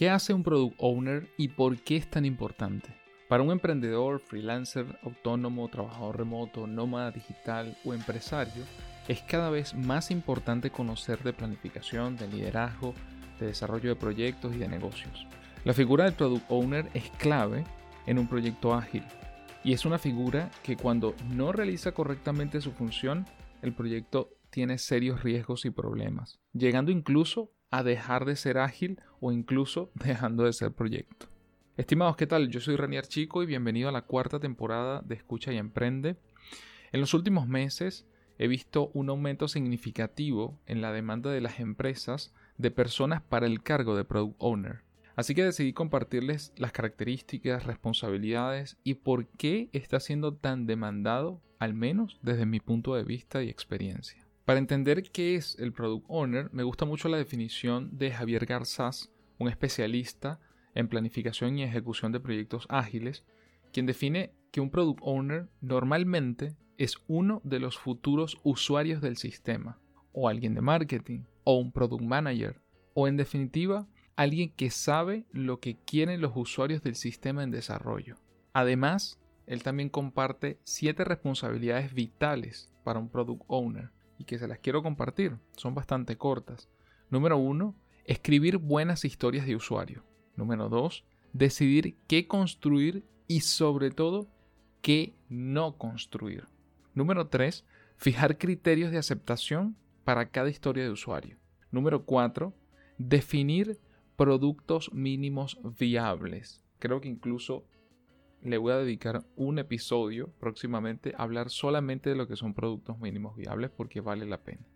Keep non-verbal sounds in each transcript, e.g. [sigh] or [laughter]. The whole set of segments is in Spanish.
¿Qué hace un product owner y por qué es tan importante? Para un emprendedor, freelancer, autónomo, trabajador remoto, nómada digital o empresario, es cada vez más importante conocer de planificación, de liderazgo, de desarrollo de proyectos y de negocios. La figura del product owner es clave en un proyecto ágil y es una figura que cuando no realiza correctamente su función, el proyecto tiene serios riesgos y problemas, llegando incluso a dejar de ser ágil o incluso [laughs] dejando de ser proyecto. Estimados, ¿qué tal? Yo soy Renier Chico y bienvenido a la cuarta temporada de Escucha y Emprende. En los últimos meses he visto un aumento significativo en la demanda de las empresas de personas para el cargo de Product Owner. Así que decidí compartirles las características, responsabilidades y por qué está siendo tan demandado, al menos desde mi punto de vista y experiencia. Para entender qué es el Product Owner, me gusta mucho la definición de Javier Garzás, un especialista en planificación y ejecución de proyectos ágiles, quien define que un Product Owner normalmente es uno de los futuros usuarios del sistema, o alguien de marketing, o un Product Manager, o en definitiva, alguien que sabe lo que quieren los usuarios del sistema en desarrollo. Además, él también comparte siete responsabilidades vitales para un Product Owner, y que se las quiero compartir. Son bastante cortas. Número uno, escribir buenas historias de usuario. Número dos, decidir qué construir y sobre todo qué no construir. Número tres, fijar criterios de aceptación para cada historia de usuario. Número cuatro, definir productos mínimos viables. Creo que incluso le voy a dedicar un episodio próximamente a hablar solamente de lo que son productos mínimos viables porque vale la pena.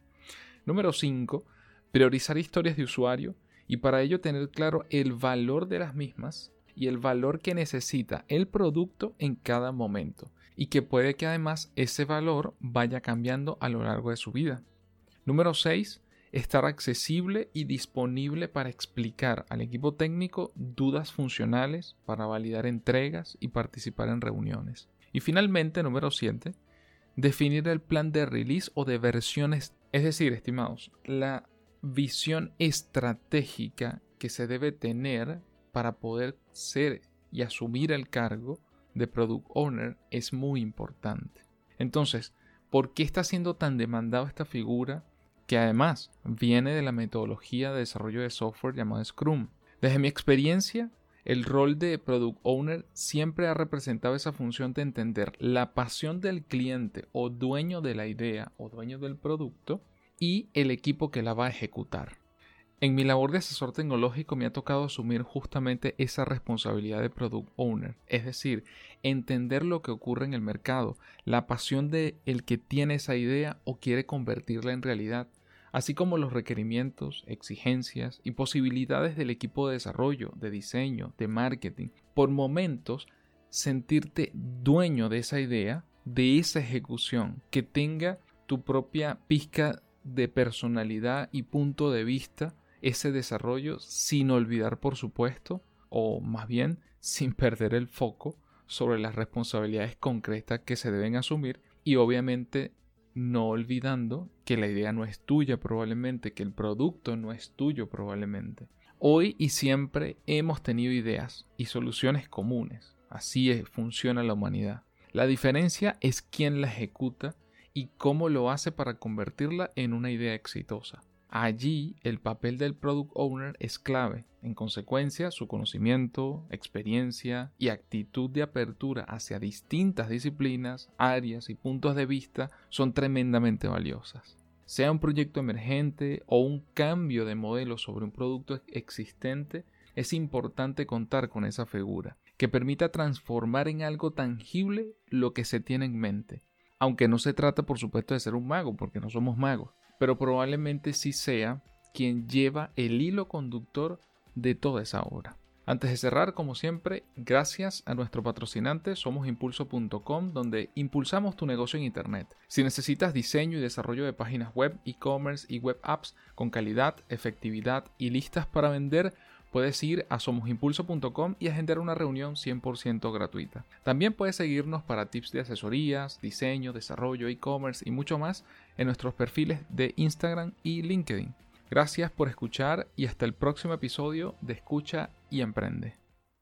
Número 5. Priorizar historias de usuario y para ello tener claro el valor de las mismas y el valor que necesita el producto en cada momento y que puede que además ese valor vaya cambiando a lo largo de su vida. Número 6 estar accesible y disponible para explicar al equipo técnico dudas funcionales, para validar entregas y participar en reuniones. Y finalmente, número 7, definir el plan de release o de versiones, es decir, estimados, la visión estratégica que se debe tener para poder ser y asumir el cargo de Product Owner es muy importante. Entonces, ¿por qué está siendo tan demandada esta figura que además viene de la metodología de desarrollo de software llamada Scrum. Desde mi experiencia, el rol de Product Owner siempre ha representado esa función de entender la pasión del cliente o dueño de la idea o dueño del producto y el equipo que la va a ejecutar. En mi labor de asesor tecnológico me ha tocado asumir justamente esa responsabilidad de product owner, es decir, entender lo que ocurre en el mercado, la pasión de el que tiene esa idea o quiere convertirla en realidad, así como los requerimientos, exigencias y posibilidades del equipo de desarrollo, de diseño, de marketing. Por momentos, sentirte dueño de esa idea, de esa ejecución, que tenga tu propia pizca de personalidad y punto de vista ese desarrollo sin olvidar, por supuesto, o más bien sin [laughs] perder el foco sobre las responsabilidades concretas que se deben asumir y obviamente no olvidando que la idea no es tuya probablemente, que el producto no es tuyo probablemente. Hoy y siempre hemos tenido ideas y soluciones comunes. Así es, funciona la humanidad. La diferencia es quién la ejecuta y cómo lo hace para convertirla en una idea exitosa. Allí el papel del product owner es clave. En consecuencia, su conocimiento, experiencia y actitud de apertura hacia distintas disciplinas, áreas y puntos de vista son tremendamente valiosas. Sea un proyecto emergente o un cambio de modelo sobre un producto existente, es importante contar con esa figura, que permita transformar en algo tangible lo que se tiene en mente. Aunque no se trata, por supuesto, de ser un mago, porque no somos magos pero probablemente sí sea quien lleva el hilo conductor de toda esa obra. Antes de cerrar, como siempre, gracias a nuestro patrocinante somosimpulso.com donde impulsamos tu negocio en Internet. Si necesitas diseño y desarrollo de páginas web, e-commerce y web apps con calidad, efectividad y listas para vender, puedes ir a somosimpulso.com y agendar una reunión 100% gratuita. También puedes seguirnos para tips de asesorías, diseño, desarrollo, e-commerce y mucho más en nuestros perfiles de Instagram y LinkedIn. Gracias por escuchar y hasta el próximo episodio de Escucha y Emprende.